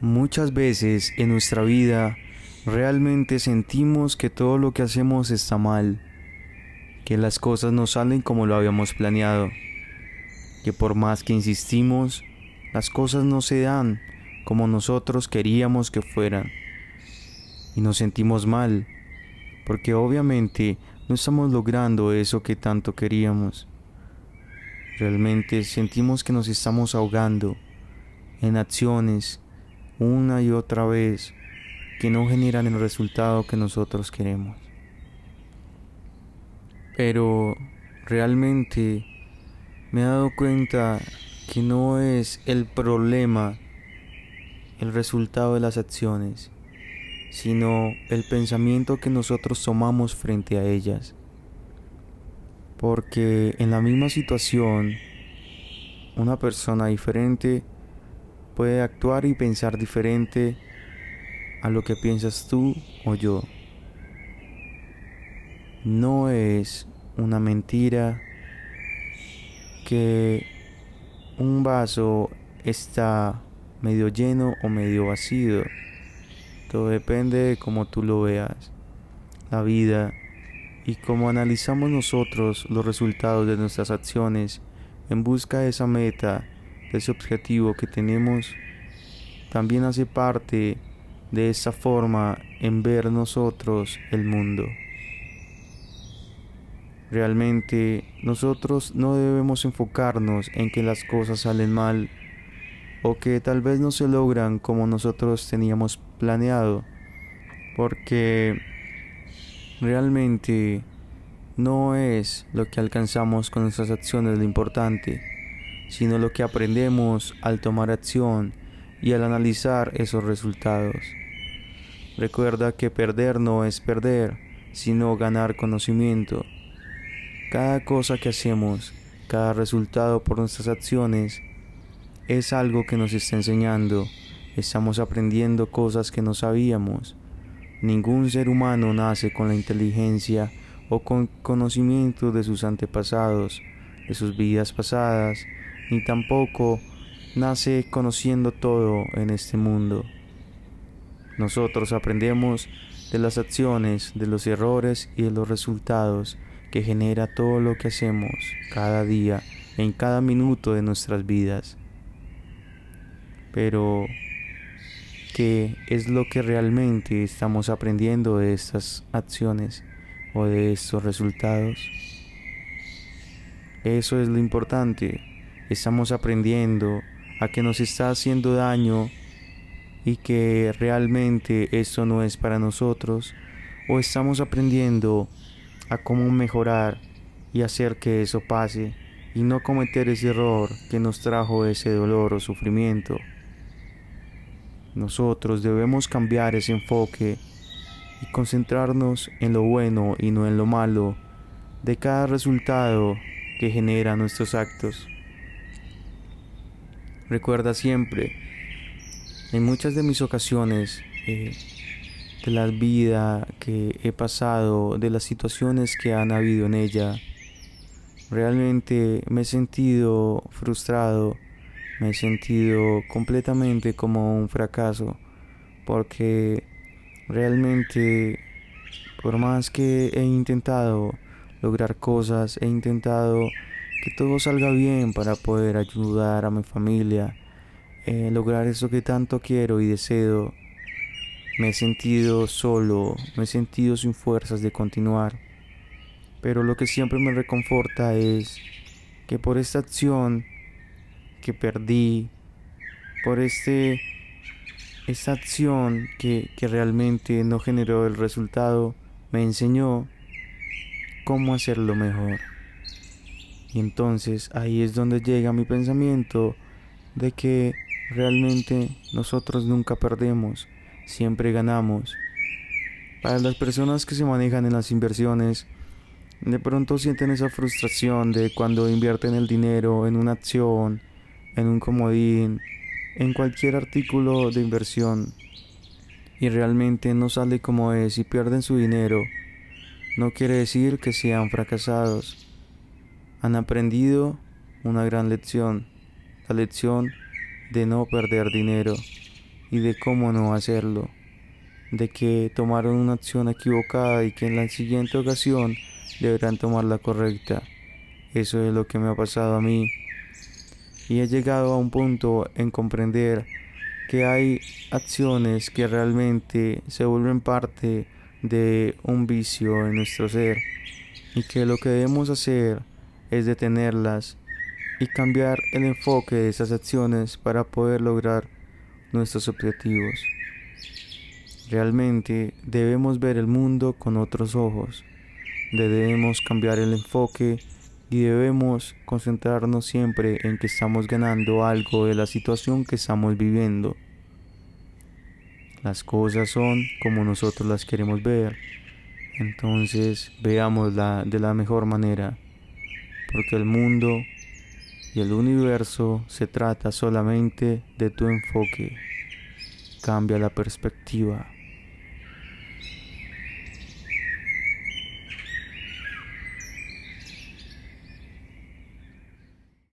Muchas veces en nuestra vida realmente sentimos que todo lo que hacemos está mal, que las cosas no salen como lo habíamos planeado, que por más que insistimos, las cosas no se dan como nosotros queríamos que fueran. Y nos sentimos mal, porque obviamente no estamos logrando eso que tanto queríamos. Realmente sentimos que nos estamos ahogando en acciones una y otra vez que no generan el resultado que nosotros queremos. Pero realmente me he dado cuenta que no es el problema el resultado de las acciones, sino el pensamiento que nosotros tomamos frente a ellas. Porque en la misma situación, una persona diferente puede actuar y pensar diferente a lo que piensas tú o yo. No es una mentira que un vaso está medio lleno o medio vacío. Todo depende de cómo tú lo veas. La vida y cómo analizamos nosotros los resultados de nuestras acciones en busca de esa meta ese objetivo que tenemos también hace parte de esa forma en ver nosotros el mundo. Realmente nosotros no debemos enfocarnos en que las cosas salen mal o que tal vez no se logran como nosotros teníamos planeado, porque realmente no es lo que alcanzamos con nuestras acciones lo importante, sino lo que aprendemos al tomar acción y al analizar esos resultados. Recuerda que perder no es perder, sino ganar conocimiento. Cada cosa que hacemos, cada resultado por nuestras acciones, es algo que nos está enseñando. Estamos aprendiendo cosas que no sabíamos. Ningún ser humano nace con la inteligencia o con conocimiento de sus antepasados, de sus vidas pasadas, ni tampoco nace conociendo todo en este mundo. Nosotros aprendemos de las acciones, de los errores y de los resultados que genera todo lo que hacemos cada día, en cada minuto de nuestras vidas. Pero, ¿qué es lo que realmente estamos aprendiendo de estas acciones o de estos resultados? Eso es lo importante, estamos aprendiendo a que nos está haciendo daño y que realmente eso no es para nosotros o estamos aprendiendo a cómo mejorar y hacer que eso pase y no cometer ese error que nos trajo ese dolor o sufrimiento. Nosotros debemos cambiar ese enfoque y concentrarnos en lo bueno y no en lo malo de cada resultado que genera nuestros actos. Recuerda siempre, en muchas de mis ocasiones, eh, de la vida que he pasado, de las situaciones que han habido en ella, realmente me he sentido frustrado, me he sentido completamente como un fracaso, porque realmente, por más que he intentado lograr cosas, he intentado que todo salga bien para poder ayudar a mi familia, eh, lograr eso que tanto quiero y deseo. Me he sentido solo, me he sentido sin fuerzas de continuar. Pero lo que siempre me reconforta es que por esta acción que perdí, por este esta acción que, que realmente no generó el resultado, me enseñó cómo hacerlo mejor. Y entonces ahí es donde llega mi pensamiento de que realmente nosotros nunca perdemos, siempre ganamos. Para las personas que se manejan en las inversiones, de pronto sienten esa frustración de cuando invierten el dinero en una acción, en un comodín, en cualquier artículo de inversión y realmente no sale como es y pierden su dinero. No quiere decir que sean fracasados han aprendido una gran lección, la lección de no perder dinero. y de cómo no hacerlo, de que tomaron una acción equivocada y que en la siguiente ocasión deberán tomar la correcta. Eso es lo que me ha pasado a mí. Y he llegado a un punto en comprender que hay acciones que realmente se vuelven parte de un vicio en nuestro ser y que lo que debemos hacer es detenerlas y cambiar el enfoque de esas acciones para poder lograr nuestros objetivos. Realmente debemos ver el mundo con otros ojos, debemos cambiar el enfoque y debemos concentrarnos siempre en que estamos ganando algo de la situación que estamos viviendo. Las cosas son como nosotros las queremos ver, entonces veámosla de la mejor manera, porque el mundo y el universo se trata solamente de tu enfoque. Cambia la perspectiva.